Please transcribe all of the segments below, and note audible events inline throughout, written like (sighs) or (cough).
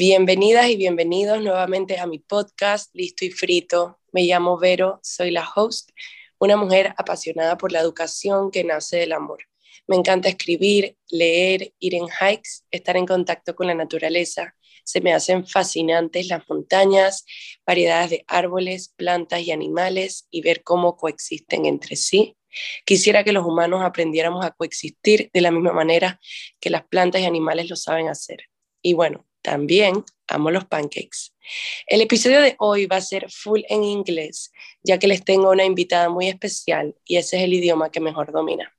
Bienvenidas y bienvenidos nuevamente a mi podcast Listo y Frito. Me llamo Vero, soy la host, una mujer apasionada por la educación que nace del amor. Me encanta escribir, leer, ir en hikes, estar en contacto con la naturaleza. Se me hacen fascinantes las montañas, variedades de árboles, plantas y animales y ver cómo coexisten entre sí. Quisiera que los humanos aprendiéramos a coexistir de la misma manera que las plantas y animales lo saben hacer. Y bueno, también amo los pancakes. El episodio de hoy va a ser full en inglés, ya que les tengo una invitada muy especial y ese es el idioma que mejor domina.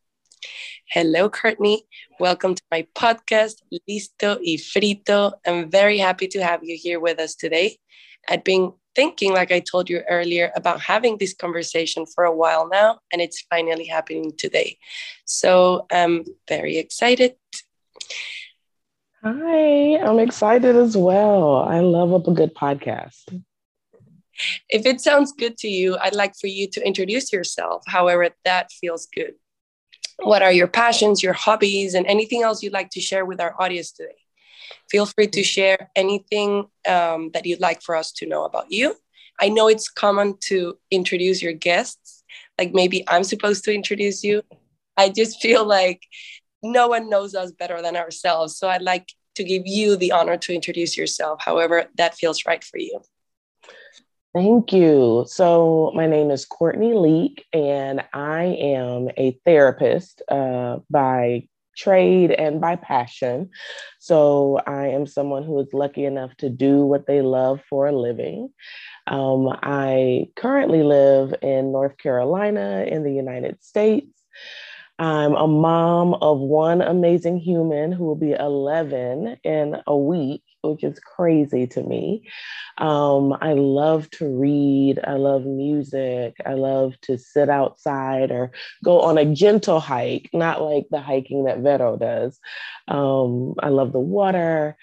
Hello, Courtney. Welcome to my podcast, Listo y Frito. I'm very happy to have you here with us today. I've been thinking, like I told you earlier, about having this conversation for a while now, and it's finally happening today. So I'm very excited. Hi, I'm excited as well. I love up a good podcast. If it sounds good to you, I'd like for you to introduce yourself, however, that feels good. What are your passions, your hobbies, and anything else you'd like to share with our audience today? Feel free to share anything um, that you'd like for us to know about you. I know it's common to introduce your guests, like maybe I'm supposed to introduce you. I just feel like no one knows us better than ourselves. So I'd like to give you the honor to introduce yourself, however that feels right for you. Thank you. So, my name is Courtney Leak, and I am a therapist uh, by trade and by passion. So, I am someone who is lucky enough to do what they love for a living. Um, I currently live in North Carolina in the United States. I'm a mom of one amazing human who will be 11 in a week, which is crazy to me. Um, I love to read. I love music. I love to sit outside or go on a gentle hike, not like the hiking that Vero does. Um, I love the water.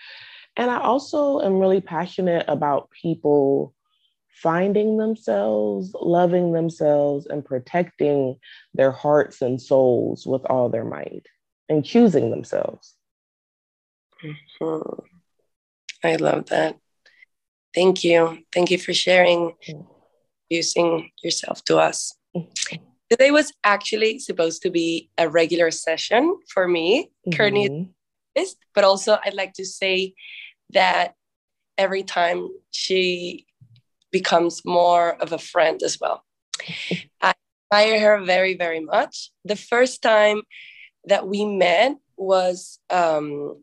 And I also am really passionate about people finding themselves, loving themselves, and protecting their hearts and souls with all their might and choosing themselves. Mm-hmm. I love that. Thank you. Thank you for sharing, using yourself to us. Today was actually supposed to be a regular session for me, mm but also I'd like to say that every time she becomes more of a friend as well. I admire her very, very much. The first time that we met was um,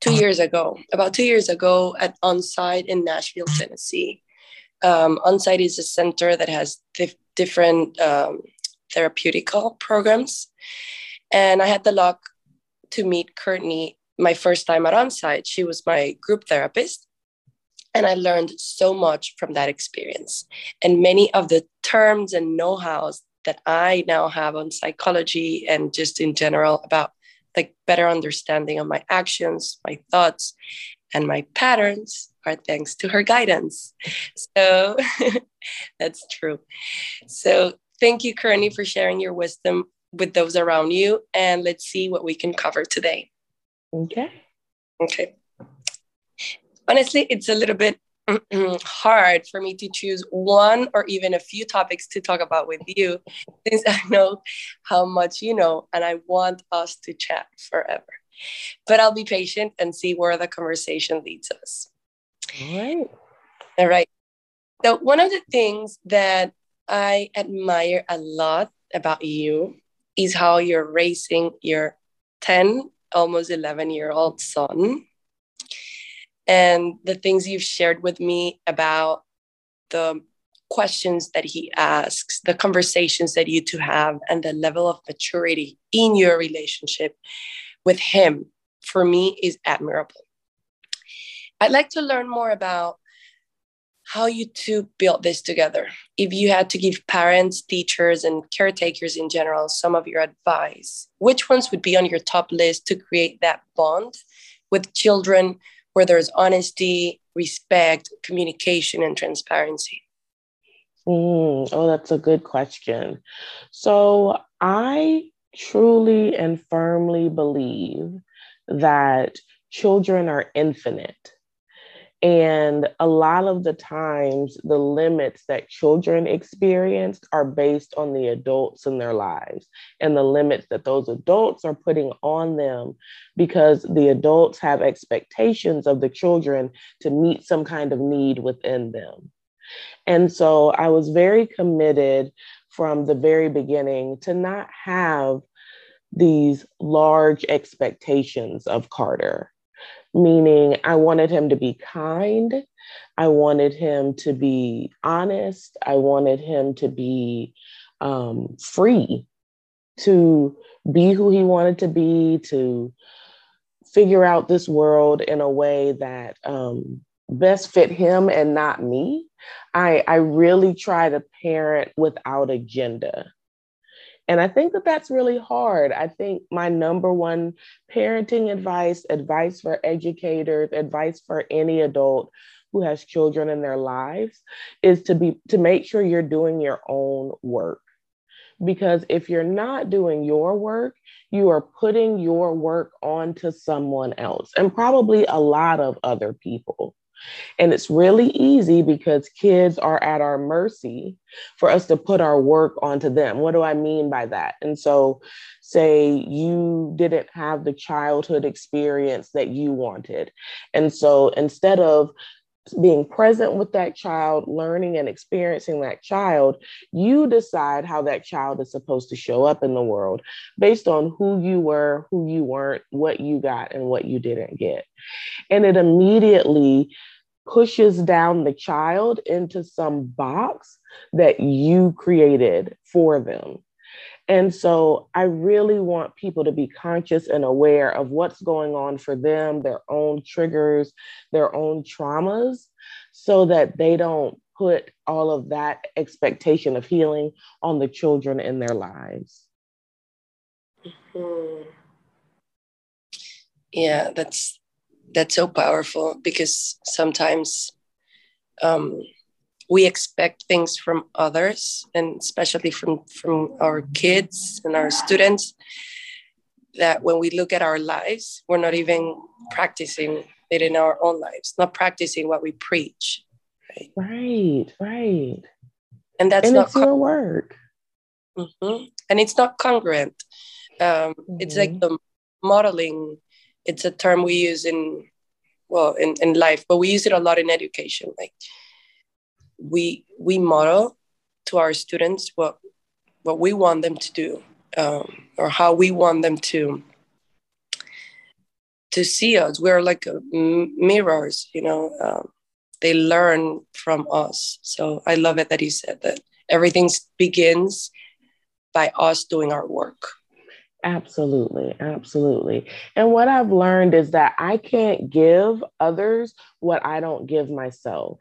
two years ago, about two years ago at Onsite in Nashville, Tennessee. Um, Onsite is a center that has dif- different um, therapeutical programs. And I had the luck to meet Courtney my first time at Onsite. She was my group therapist. And I learned so much from that experience. And many of the terms and know hows that I now have on psychology and just in general about like better understanding of my actions, my thoughts, and my patterns are thanks to her guidance. So (laughs) that's true. So thank you, Courtney, for sharing your wisdom with those around you. And let's see what we can cover today. Okay. Okay honestly, it's a little bit (clears throat) hard for me to choose one or even a few topics to talk about with you since (laughs) I know how much you know and I want us to chat forever. But I'll be patient and see where the conversation leads us. All right. All right. So, one of the things that I admire a lot about you is how you're raising your 10, almost 11 year old son and the things you've shared with me about the questions that he asks, the conversations that you two have, and the level of maturity in your relationship with him for me is admirable. I'd like to learn more about how you two built this together. If you had to give parents, teachers, and caretakers in general some of your advice, which ones would be on your top list to create that bond with children where there's honesty, respect, communication, and transparency? Mm, oh, that's a good question. So I truly and firmly believe that children are infinite And a lot of the times, the limits that children experience are based on the adults in their lives and the limits that those adults are putting on them because the adults have expectations of the children to meet some kind of need within them. And so I was very committed from the very beginning to not have these large expectations of Carter meaning I wanted him to be kind. I wanted him to be honest. I wanted him to be um, free to be who he wanted to be, to figure out this world in a way that um, best fit him and not me. I, I really try to parent without agenda. And I think that that's really hard. I think my number one parenting advice, advice for educators, advice for any adult who has children in their lives is to be to make sure you're doing your own work. Because if you're not doing your work, you are putting your work onto someone else and probably a lot of other people. And it's really easy because kids are at our mercy for us to put our work onto them. What do I mean by that? And so, say you didn't have the childhood experience that you wanted. And so, instead of being present with that child, learning and experiencing that child, you decide how that child is supposed to show up in the world based on who you were, who you weren't, what you got, and what you didn't get. And it immediately pushes down the child into some box that you created for them. And so I really want people to be conscious and aware of what's going on for them, their own triggers, their own traumas, so that they don't put all of that expectation of healing on the children in their lives. Mm-hmm. Yeah, that's that's so powerful because sometimes um, we expect things from others and especially from from our kids and our students that when we look at our lives we're not even practicing it in our own lives not practicing what we preach right right right and that's and not it's con- work mm-hmm. and it's not congruent um, mm-hmm. it's like mm-hmm. the modeling it's a term we use in well in, in life but we use it a lot in education like we we model to our students what what we want them to do um, or how we want them to to see us we're like mirrors you know um, they learn from us so i love it that you said that everything begins by us doing our work Absolutely, absolutely. And what I've learned is that I can't give others what I don't give myself.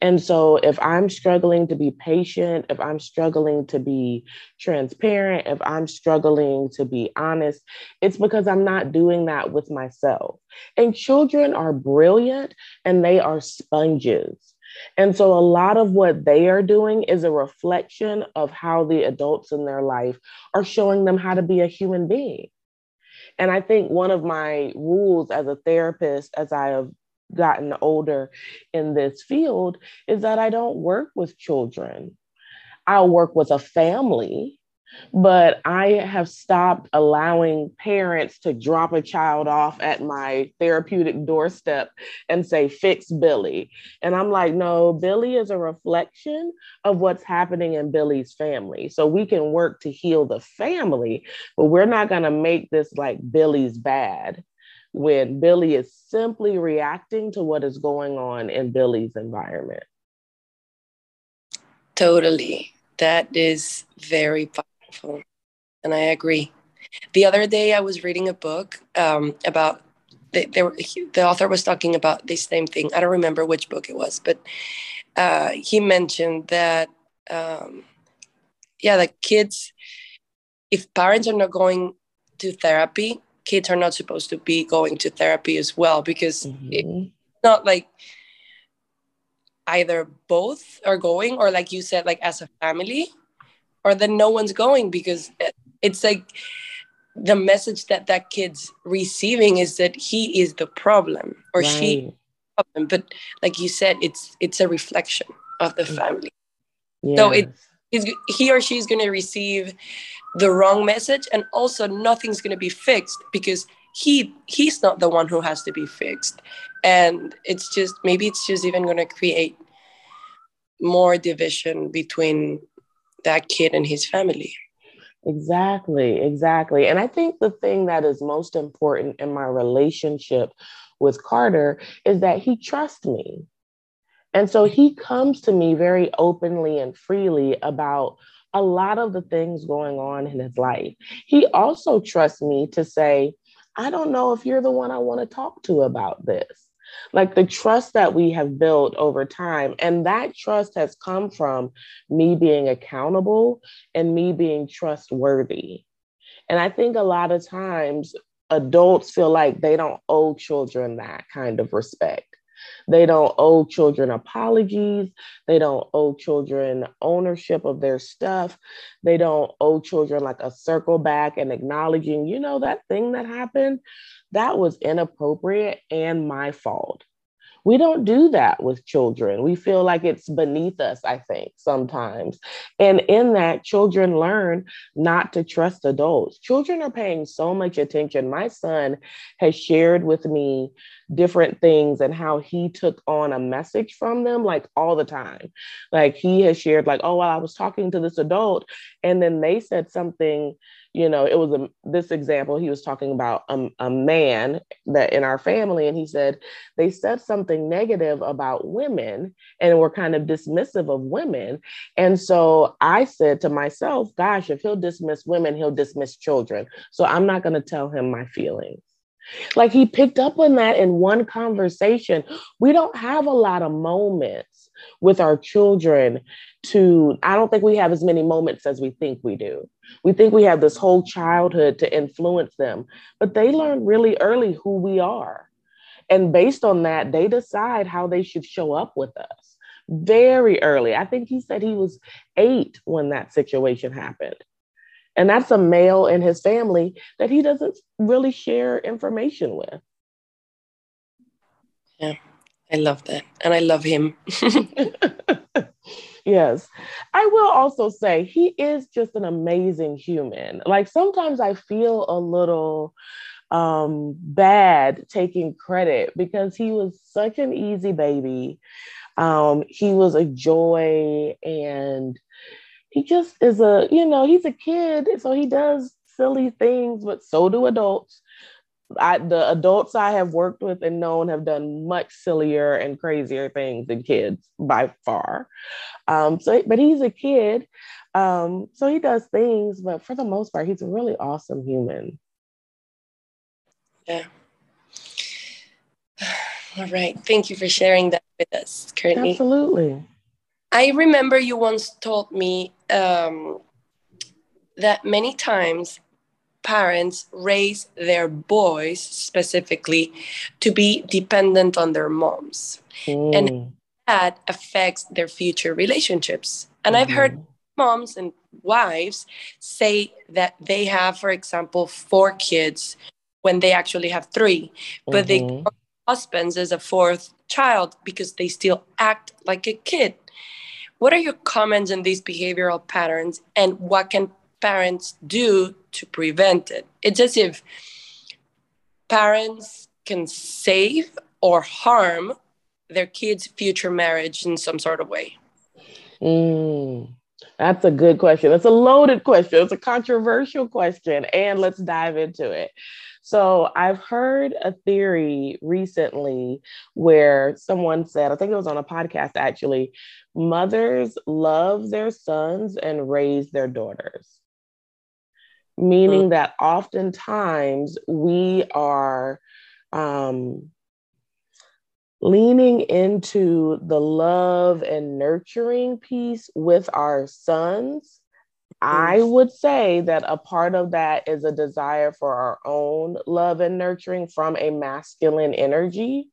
And so if I'm struggling to be patient, if I'm struggling to be transparent, if I'm struggling to be honest, it's because I'm not doing that with myself. And children are brilliant and they are sponges. And so a lot of what they are doing is a reflection of how the adults in their life are showing them how to be a human being. And I think one of my rules as a therapist, as I have gotten older in this field, is that I don't work with children. I'll work with a family but I have stopped allowing parents to drop a child off at my therapeutic doorstep and say, fix Billy. And I'm like, no, Billy is a reflection of what's happening in Billy's family. So we can work to heal the family, but we're not going to make this like Billy's bad when Billy is simply reacting to what is going on in Billy's environment. Totally. That is very powerful. and I agree. The other day, I was reading a book um, about the, were, the author was talking about the same thing. I don't remember which book it was, but uh, he mentioned that, um, yeah, the kids, if parents are not going to therapy, kids are not supposed to be going to therapy as well because mm-hmm. it's not like either both are going or like you said like as a family or then no one's going because it's like the message that that kid's receiving is that he is the problem or right. she problem but like you said it's it's a reflection of the family yes. so it is he or she is going to receive the wrong message and also nothing's going to be fixed because he he's not the one who has to be fixed. And it's just maybe it's just even going to create more division between that kid and his family. Exactly exactly. And i think the thing that is most important in my relationship with carter is that he trusts me and so he comes to me very openly and freely about a lot of the things going on in his life. He also trusts me to say, I don't know if you're the one I want to talk to about this. Like the trust that we have built over time. And that trust has come from me being accountable and me being trustworthy. And I think a lot of times adults feel like they don't owe children that kind of respect. They don't owe children apologies. They don't owe children ownership of their stuff. They don't owe children like a circle back and acknowledging, you know, that thing that happened, that was inappropriate and my fault. We don't do that with children. We feel like it's beneath us, I think, sometimes. And in that, children learn not to trust adults. Children are paying so much attention. My son has shared with me different things and how he took on a message from them like all the time. Like he has shared, like, oh, well, I was talking to this adult, and then they said something you know it was a this example he was talking about a, a man that in our family and he said they said something negative about women and were kind of dismissive of women. And so i said to myself gosh if he'll dismiss women he'll dismiss children. So i'm not going to tell him my feelings. Like he picked up on that in one conversation. We don't have a lot of moments with our children to i don't think we have as many moments as we think we do we think we have this whole childhood to influence them, but they learn really early who we are. And based on that, they decide how they should show up with us very early. I think he said he was eight when that situation happened. And that's a male in his family that he doesn't really share information with. Yeah, I love that. And I love him. (laughs) (laughs) yes. I will also say he is just an amazing human. Like sometimes I feel a little um, bad taking credit because he was such an easy baby. Um, he was a joy and he just is a, you know, he's a kid. So he does silly things, but so do adults. I, the adults I have worked with and known have done much sillier and crazier things than kids by far. Um, so, but he's a kid, um, so he does things, but for the most part, he's a really awesome human. Yeah. (sighs) All right. Thank you for sharing that with us, Courtney. Absolutely. I remember you once told me um, that many times parents raise their boys specifically to be dependent on their moms mm. and that affects their future relationships and mm-hmm. i've heard mm-hmm. moms and wives say that they have for example four kids when they actually have three but mm-hmm. they husbands as a fourth child because they still act like a kid what are your comments on these behavioral patterns and what can parents do to prevent it. It's as if parents can save or harm their kids' future marriage in some sort of way. Mm, that's a good question. It's a loaded question. It's a controversial question. And let's dive into it. So, I've heard a theory recently where someone said, I think it was on a podcast actually, mothers love their sons and raise their daughters meaning that oftentimes we are um, leaning into the love and nurturing piece with our sons. I would say that a part of that is a desire for our own love and nurturing from a masculine energy.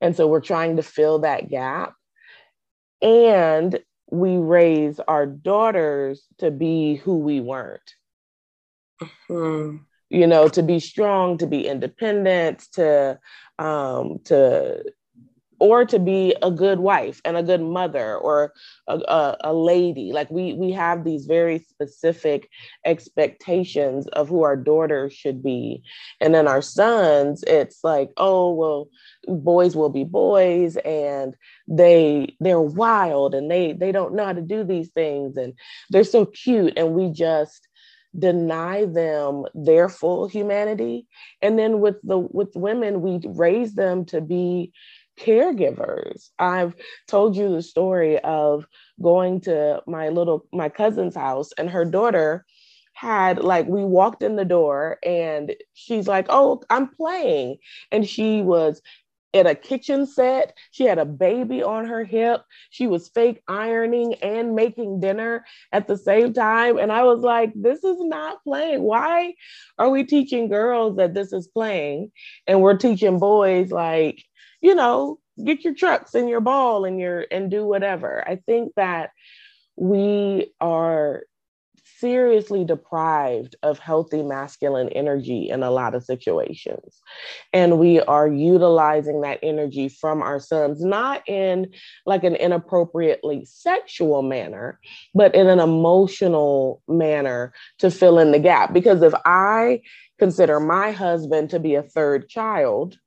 And so we're trying to fill that gap. And we raise our daughters to be who we weren't. Mm-hmm. you know, to be strong, to be independent, to um, to or to be a good wife and a good mother or a, a, a, lady. Like we we have these very specific expectations of who our daughters should be. And then our sons it's like oh well boys will be boys and they they're wild and they they don't know how to do these things and they're so cute. And we just deny them their full humanity and then with the with women we raise them to be caregivers. I've told you the story of going to my little my cousin's house and her daughter had like we walked in the door and she's like, "Oh, I'm playing." And she was in a kitchen set. She had a baby on her hip. She was fake ironing and making dinner at the same time. And I was like, this is not playing. Why are we teaching girls that this is playing? And we're teaching boys like you know, get your trucks and your ball and your and do whatever. I think that we are seriously deprived of healthy masculine energy in a lot of situations. And we are utilizing that energy from our sons, not in like an inappropriately sexual manner, but in an emotional manner to fill in the gap. Because if I consider my husband to be a third child,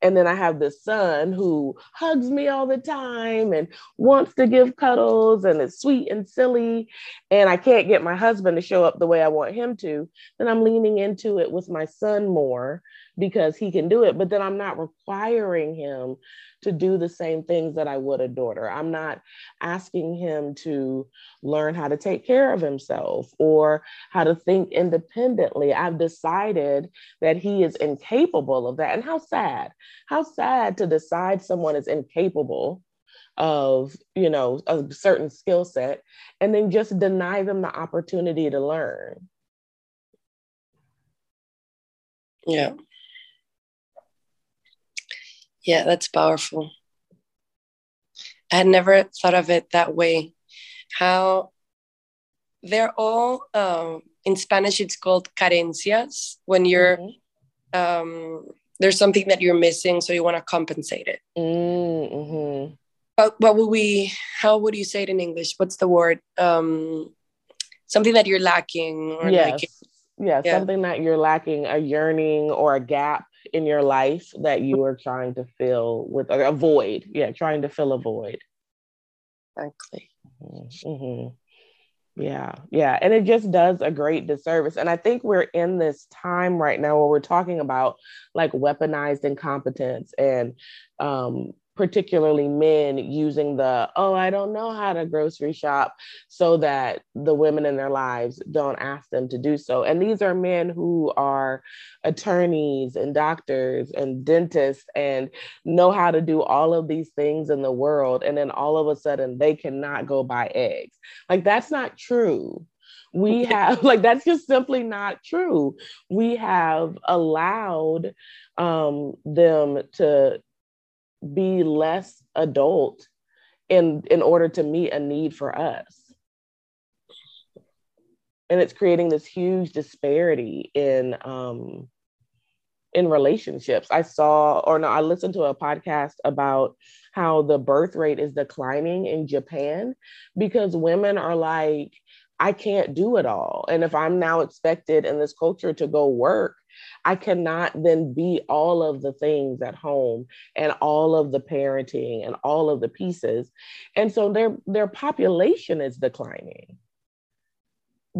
and then I have this son who hugs me all the time and wants to give cuddles and is sweet and silly. And I can't get my husband to show up the way I want him to. Then I'm leaning into it with my son more because he can do it. But then I'm not requiring him to do the same things that I would a daughter. I'm not asking him to learn how to take care of himself or how to think independently. I've decided that he is incapable of that. And how sad, how sad to decide someone is incapable of you know a certain skill set and then just deny them the opportunity to learn yeah yeah, that's powerful. I had never thought of it that way. How they're all um, in Spanish, it's called carencias. When you're mm-hmm. um, there's something that you're missing, so you want to compensate it. Mm-hmm. But what would we? How would you say it in English? What's the word? Um, something that you're lacking, or yes. like, yeah, yeah, something that you're lacking, a yearning or a gap in your life that you are trying to fill with or a void. Yeah, trying to fill a void. Exactly. Mm-hmm. mm-hmm. Yeah, yeah. And it just does a great disservice. And I think we're in this time right now where we're talking about like weaponized incompetence and um, particularly men using the oh i don't know how to grocery shop so that the women in their lives don't ask them to do so. And these are men who are attorneys and doctors and dentists and know how to do all of these things in the world and then all of a sudden they cannot go buy eggs. Like that's not true. We have (laughs) like that's just simply not true. We have allowed um, them to be less adult in in order to meet a need for us. And it's creating this huge disparity in um in relationships. I saw or no i listened to a podcast about how the birth rate is declining in japan because women are like i can't do it all and if i'm now expected in this culture to go work I cannot then be all of the things at home and all of the parenting and all of the pieces. And so their their population is declining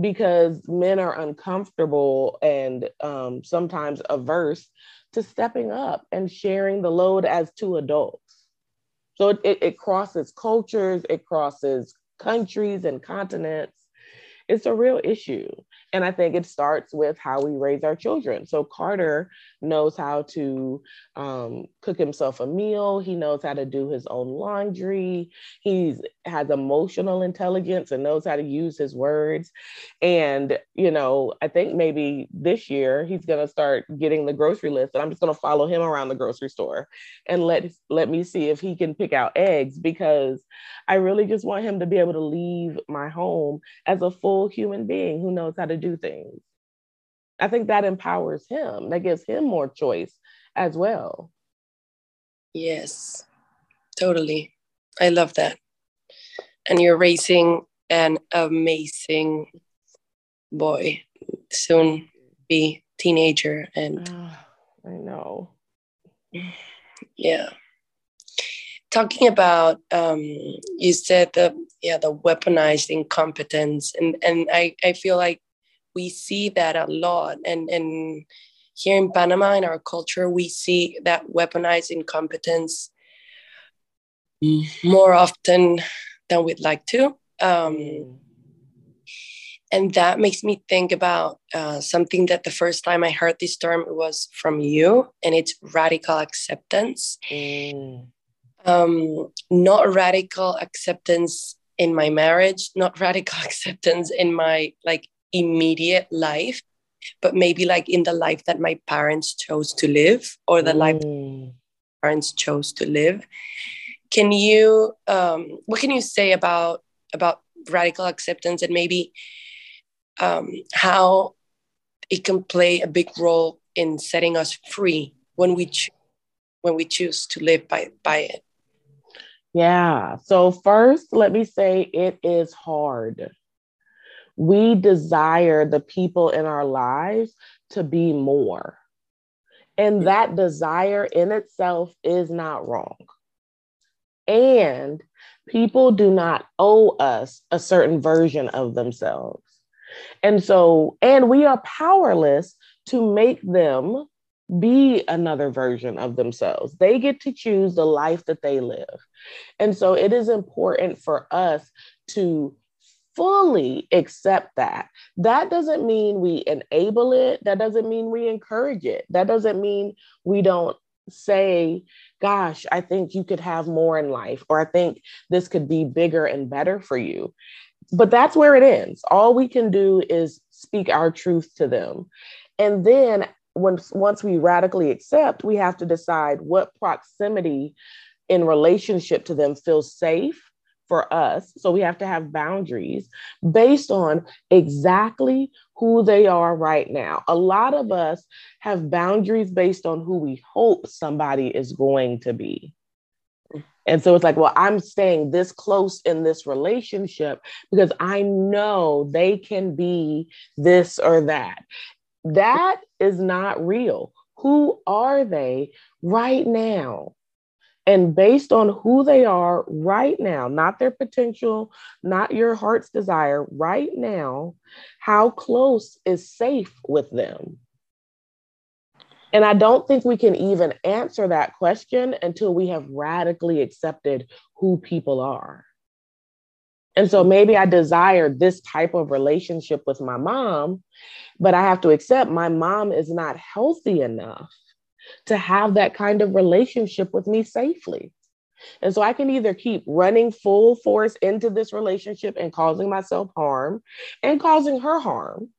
because men are uncomfortable and um, sometimes averse to stepping up and sharing the load as two adults. So it, it, it crosses cultures, it crosses countries and continents. It's a real issue. And I think it starts with how we raise our children. So Carter knows how to um, cook himself a meal. He knows how to do his own laundry. He has emotional intelligence and knows how to use his words. And, you know, I think maybe this year he's going to start getting the grocery list and I'm just going to follow him around the grocery store and let, let me see if he can pick out eggs because I really just want him to be able to leave my home as a full human being who knows how to do things. I think that empowers him. That gives him more choice as well. Yes, totally. I love that. And you're raising an amazing boy, soon be teenager. And I know. Yeah. Talking about, um, you said the yeah the weaponized incompetence, and and I I feel like we see that a lot, and and here in Panama in our culture we see that weaponized incompetence more often than we'd like to. Um, and that makes me think about uh, something that the first time I heard this term was from you, and it's radical acceptance. Mm. Um, not radical acceptance in my marriage, not radical (laughs) acceptance in my like immediate life, but maybe like in the life that my parents chose to live or the mm. life parents chose to live can you um, what can you say about about radical acceptance and maybe um, how it can play a big role in setting us free when we cho- when we choose to live by by it? Yeah. So first let me say it is hard we desire the people in our lives to be more and that desire in itself is not wrong and people do not owe us a certain version of themselves. And so, and we are powerless to make them be another version of themselves. They get to choose the life that they live. And so it is important for us to fully accept that. That doesn't mean we enable it. That doesn't mean we encourage it. That doesn't mean we don't say, gosh, I think you could have more in life, or I think this could be bigger and better for you. But that's where it ends. All we can do is speak our truth to them. And then once once we radically accept, we have to decide what proximity in relationship to them feels safe for us. So we have to have boundaries based on exactly who they are right now. A lot of us have boundaries based on who we hope somebody is going to be. And so it's like, well, I'm staying this close in this relationship because I know they can be this or that. That is not real. Who are they right now? And based on who they are right now, not their potential, not your heart's desire, right now, how close is safe with them? And I don't think we can even answer that question until we have radically accepted who people are. And so maybe I desire this type of relationship with my mom, but I have to accept my mom is not healthy enough to have that kind of relationship with me safely. And so I can either keep running full force into this relationship and causing myself harm and causing her harm.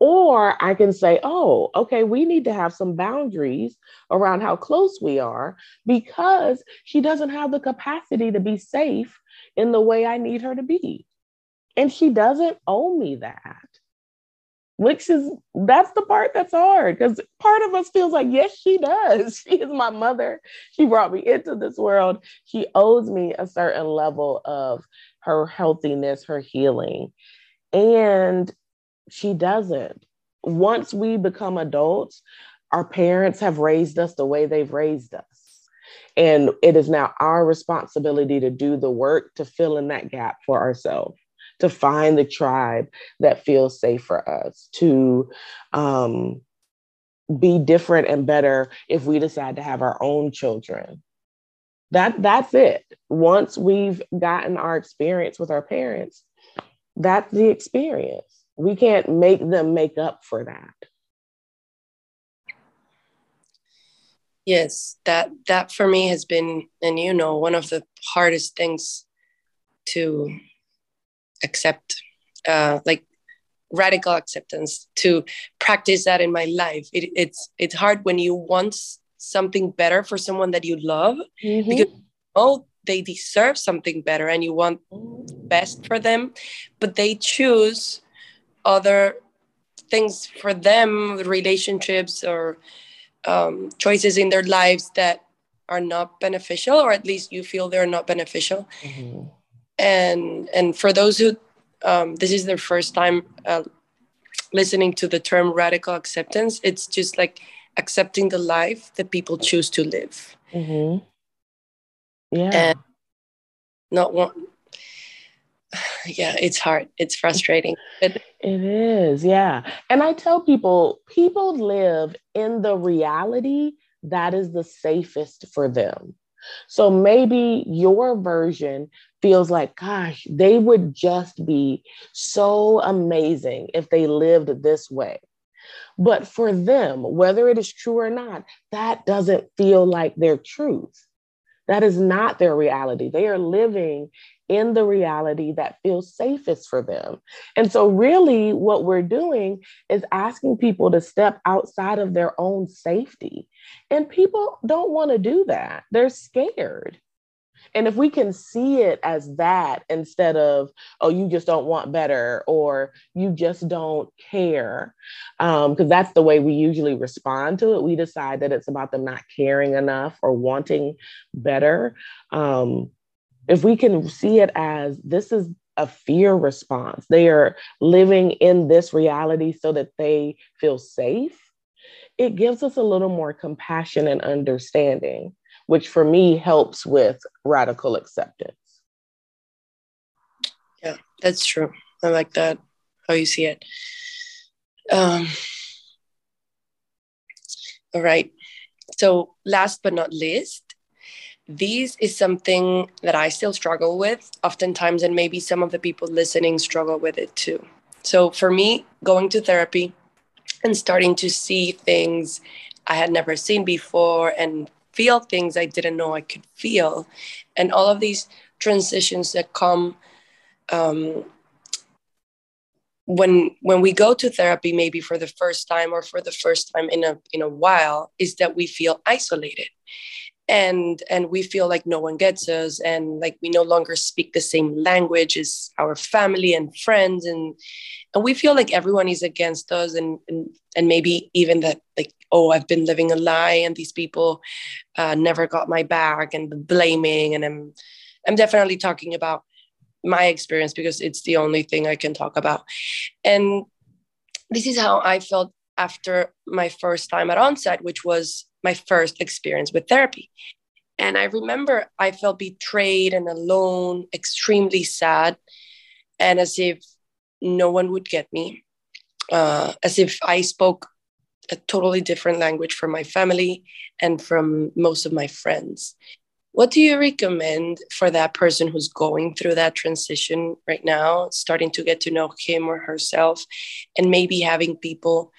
Or I can say, oh, okay, we need to have some boundaries around how close we are because she doesn't have the capacity to be safe in the way I need her to be. And she doesn't owe me that which is that's the part that's hard because part of us feels like yes she does. (laughs) She is my mother. She brought me into this world. She owes me a certain level of her healthiness her healing. And she doesn't. Once we become adults our parents have raised us the way they've raised us. And it is now our responsibility to do the work to fill in that gap for ourselves to find the tribe that feels safe for us, to um, be different and better if we decide to have our own children. That that's it. Once we've gotten our experience with our parents, that's the experience. We can't make them make up for that. Yes, that that for me has been, and you know, one of the hardest things to accept uh, like radical acceptance to practice that in my life it, it's it's hard when you want something better for someone that you love mm-hmm. because oh they deserve something better and you want best for them but they choose other things for them, relationships or um, choices in their lives that are not beneficial, or at least you feel they're not beneficial. Mm-hmm. And and for those who um, this is their first time uh, listening to the term radical acceptance, it's just like accepting the life that people choose to live. Mm-hmm. Yeah. And not one. (sighs) Yeah, it's hard. It's frustrating. But it is. Yeah. And I tell people, people live in the reality that is the safest for them. So maybe your version feels like, gosh, they would just be so amazing if they lived this way. But for them, whether it is true or not, that doesn't feel like their truth. That is not their reality. They are living in the reality that feels safest for them. And so, really, what we're doing is asking people to step outside of their own safety. And people don't want to do that, they're scared. And if we can see it as that instead of, oh, you just don't want better or you just don't care, because um, that's the way we usually respond to it. We decide that it's about them not caring enough or wanting better. Um, if we can see it as this is a fear response, they are living in this reality so that they feel safe, it gives us a little more compassion and understanding, which for me helps with radical acceptance. Yeah, that's true. I like that, how you see it. Um, all right. So, last but not least, this is something that I still struggle with oftentimes, and maybe some of the people listening struggle with it too. So, for me, going to therapy and starting to see things I had never seen before and feel things I didn't know I could feel, and all of these transitions that come um, when when we go to therapy maybe for the first time or for the first time in a in a while is that we feel isolated and and we feel like no one gets us and like we no longer speak the same language as our family and friends and and we feel like everyone is against us and and, and maybe even that like oh i've been living a lie and these people uh, never got my back and blaming and i'm i'm definitely talking about my experience because it's the only thing i can talk about. And this is how i felt after my first time at Onsite which was my first experience with therapy. And I remember I felt betrayed and alone, extremely sad, and as if no one would get me, uh, as if I spoke a totally different language from my family and from most of my friends. What do you recommend for that person who's going through that transition right now, starting to get to know him or herself, and maybe having people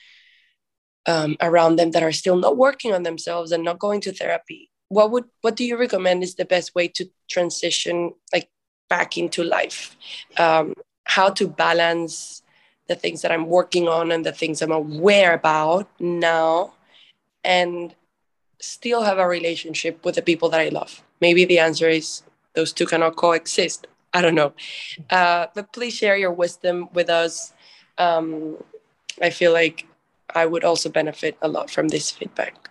um, around them that are still not working on themselves and not going to therapy what would what do you recommend is the best way to transition like back into life? Um, how to balance the things that i'm working on and the things i'm aware about now and still have a relationship with the people that i love? Maybe the answer is those two cannot coexist. I don't know. Uh, but please share your wisdom with us. Um, i feel like I would also benefit a lot from this feedback.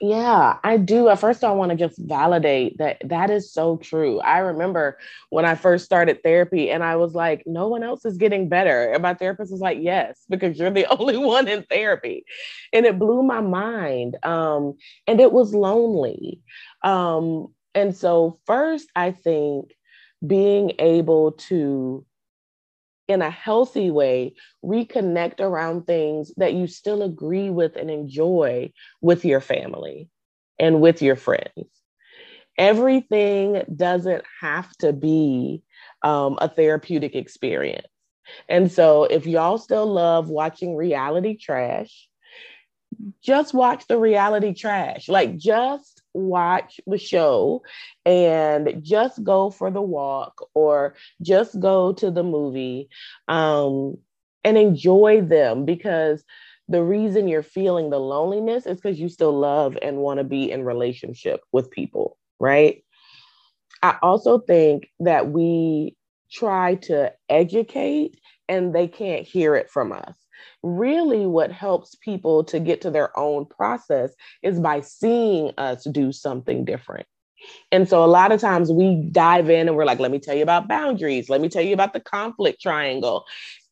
Yeah, I do. At first, I want to just validate that that is so true. I remember when I first started therapy and I was like, no one else is getting better. And my therapist was like, yes, because you're the (laughs) only one in therapy. And it blew my mind. Um, and it was lonely. Um, and so, first, I think being able to in a healthy way, reconnect around things that you still agree with and enjoy with your family and with your friends. Everything doesn't have to be um, a therapeutic experience. And so, if y'all still love watching reality trash, just watch the reality trash. Like, just watch the show and just go for the walk or just go to the movie um, and enjoy them because the reason you're feeling the loneliness is because you still love and want to be in relationship with people, right? I also think that we try to educate and they can't hear it from us. Really what helps people to get to their own process is by seeing us do something different. And so a lot of times we dive in and we're like, let me tell you about boundaries. Let me tell you about the conflict triangle.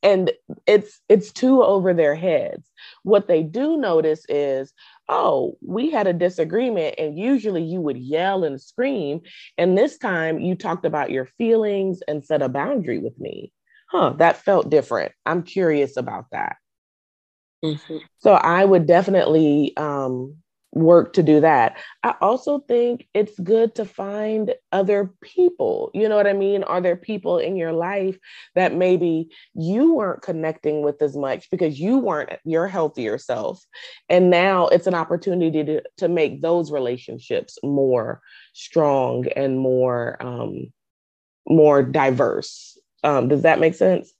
And it's it's too over their heads. What they do notice is, oh, we had a disagreement and usually you would yell and scream and this time you talked about your feelings and set a boundary with me. Huh, that felt different. I'm curious about that. Mm-hmm. So I would definitely um, work to do that. I also think it's good to find other people. You know what I mean? Are there people in your life that maybe you weren't connecting with as much because you weren't your healthier self? And now it's an opportunity to, to make those relationships more strong and more um, more diverse. Um, does that make sense?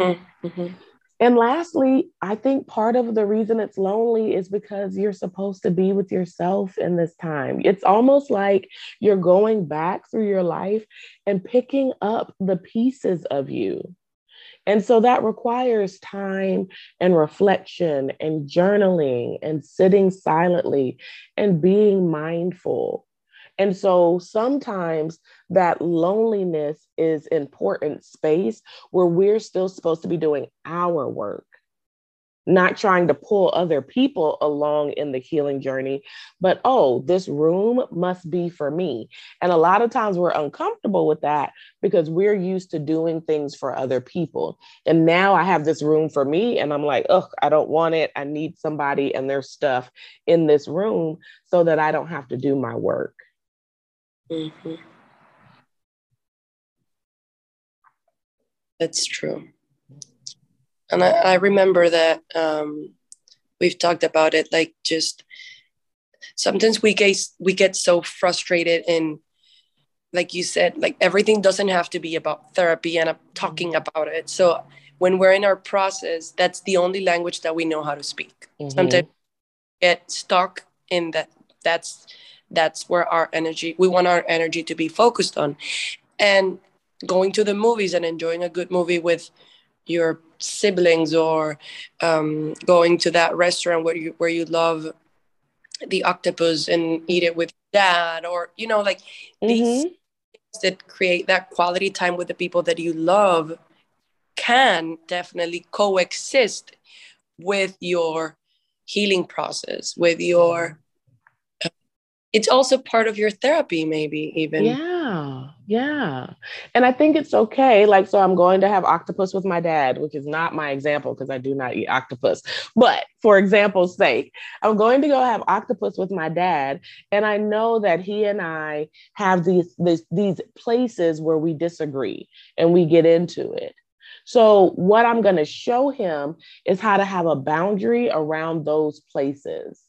Mm-hmm. And lastly, I think part of the reason it's lonely is because you're supposed to be with yourself in this time. It's almost like you're going back through your life and picking up the pieces of you. And so that requires time and reflection and journaling and sitting silently and being mindful and so sometimes that loneliness is important space where we're still supposed to be doing our work, not trying to pull other people along in the healing journey, but oh, this room must be for me. And a lot of times we're uncomfortable with that because we're used to doing things for other people. And now I have this room for me, and I'm like, oh, I don't want it. I need somebody and their stuff in this room so that I don't have to do my work. Mm-hmm. That's true. And I, I remember that um, we've talked about it, like just sometimes we get we get so frustrated and like you said, like everything doesn't have to be about therapy and uh, talking mm-hmm. about it. So when we're in our process, that's the only language that we know how to speak. Mm-hmm. Sometimes get stuck in that. That's that's where our energy we want our energy to be focused on and going to the movies and enjoying a good movie with your siblings or um, going to that restaurant where you where you love the octopus and eat it with dad or you know like mm-hmm. these that create that quality time with the people that you love can definitely coexist with your healing process with your it's also part of your therapy maybe even. Yeah yeah. And i think it's okay like so i'm going to have octopus with my dad which is not my example because i do not eat octopus. But for example's sake i'm going to go have octopus with my dad and i know that he and i have these these, these places where we disagree and we get into it. So, what I'm going to show him is how to have a boundary around those places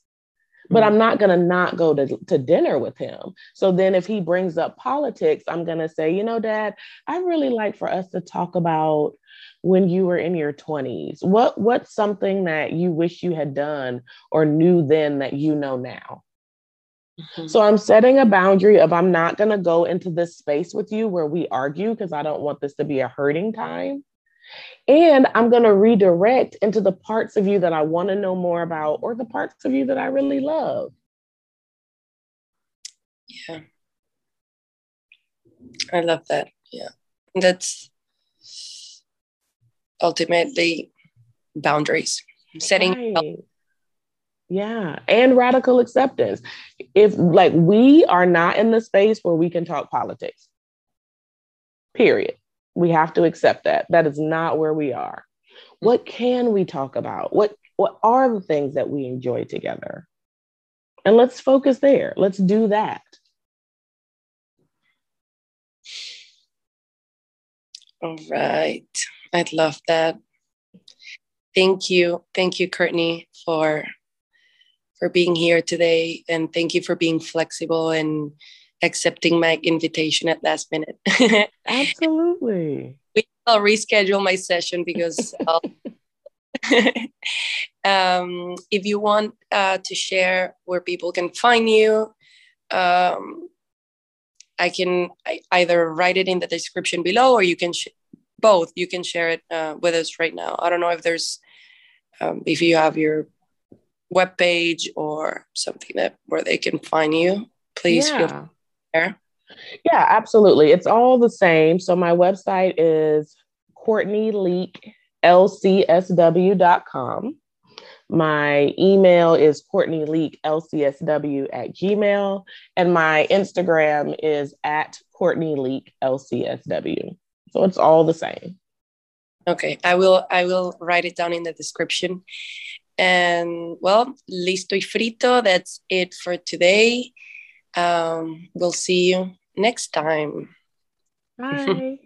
but mm-hmm. I'm not going to not go to, to dinner with him. So then if he brings up politics, I'm going to say, you know, dad, I really like for us to talk about when you were in your 20s. What what's something that you wish you had done or knew then that you know now? Mm-hmm. So I'm setting a boundary of I'm not going to go into this space with you where we argue because I don't want this to be a hurting time. And I'm going to redirect into the parts of you that I want to know more about or the parts of you that I really love. Yeah. I love that. Yeah. That's ultimately boundaries, setting. Right. Yeah. And radical acceptance. If, like, we are not in the space where we can talk politics, period. We have to accept that. That is not where we are. Mm-hmm. What can we talk about? What what are the things that we enjoy together? And let's focus there. Let's do that. All right. I'd love that. Thank you. Thank you, Courtney, for for being here today. And thank you for being flexible and accepting my invitation at last minute. (laughs) Absolutely. I'll reschedule my session because (laughs) (laughs) um, if you want uh, to share where people can find you, um, I can I either write it in the description below or you can sh- both. You can share it uh, with us right now. I don't know if there's um, if you have your web page or something that where they can find you, please yeah. There. Yeah, absolutely. It's all the same. So my website is Courtney Leak lcsw.com. My email is Courtney Leak LCSW at Gmail. And my Instagram is at Courtney Leak LCSW. So it's all the same. Okay, I will I will write it down in the description. And well, listo y frito. That's it for today. Um, we'll see you next time. Bye. (laughs)